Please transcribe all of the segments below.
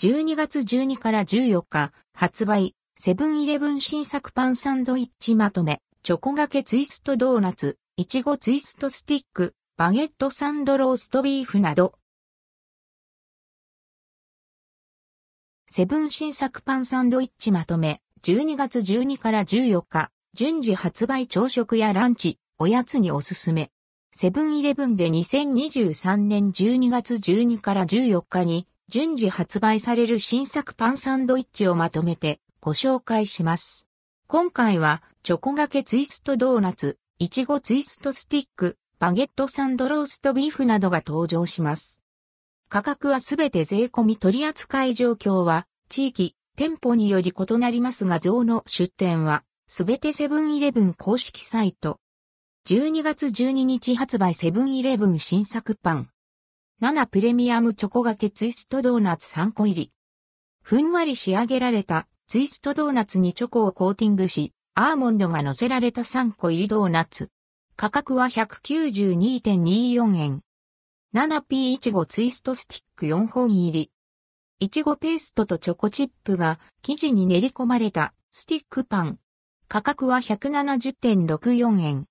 12月12から14日発売、セブンイレブン新作パンサンドイッチまとめ、チョコがけツイストドーナツ、いちごツイストスティック、バゲットサンドローストビーフなど。セブン新作パンサンドイッチまとめ、12月12から14日、順次発売朝食やランチ、おやつにおすすめ。セブンイレブンで2023年12月12から14日に順次発売される新作パンサンドイッチをまとめてご紹介します。今回はチョコがけツイストドーナツ、いちごツイストスティック、バゲットサンドローストビーフなどが登場します。価格はすべて税込み取扱い状況は地域、店舗により異なりますが像の出店はすべてセブンイレブン公式サイト。12月12日発売セブンイレブン新作パン。7プレミアムチョコがけツイストドーナツ3個入り。ふんわり仕上げられたツイストドーナツにチョコをコーティングし、アーモンドが乗せられた3個入りドーナツ。価格は192.24円。7P いちごツイストスティック4本入り。いちごペーストとチョコチップが生地に練り込まれたスティックパン。価格は170.64円。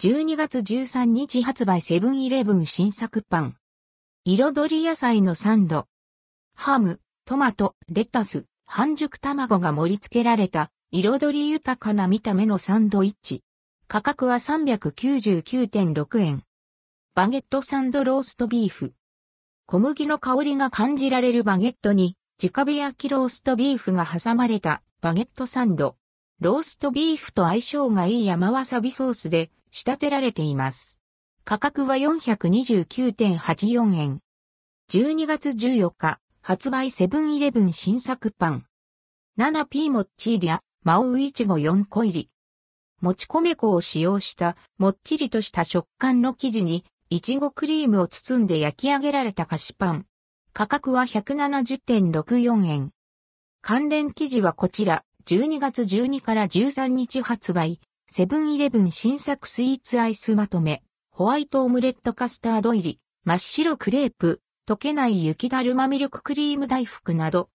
12月13日発売セブンイレブン新作パン。彩り野菜のサンド。ハム、トマト、レタス、半熟卵が盛り付けられた彩り豊かな見た目のサンドイッチ。価格は399.6円。バゲットサンドローストビーフ。小麦の香りが感じられるバゲットに、直火焼きローストビーフが挟まれたバゲットサンド。ローストビーフと相性がいい山わさびソースで仕立てられています。価格は429.84円。12月14日、発売セブンイレブン新作パン。7P モッチーリア、マオウイチゴ4個入り。もち米粉を使用したもっちりとした食感の生地に、いちごクリームを包んで焼き上げられた菓子パン。価格は170.64円。関連記事はこちら、12月12から13日発売、セブンイレブン新作スイーツアイスまとめ。ホワイトオムレットカスタード入り、真っ白クレープ、溶けない雪だるまミルククリーム大福など、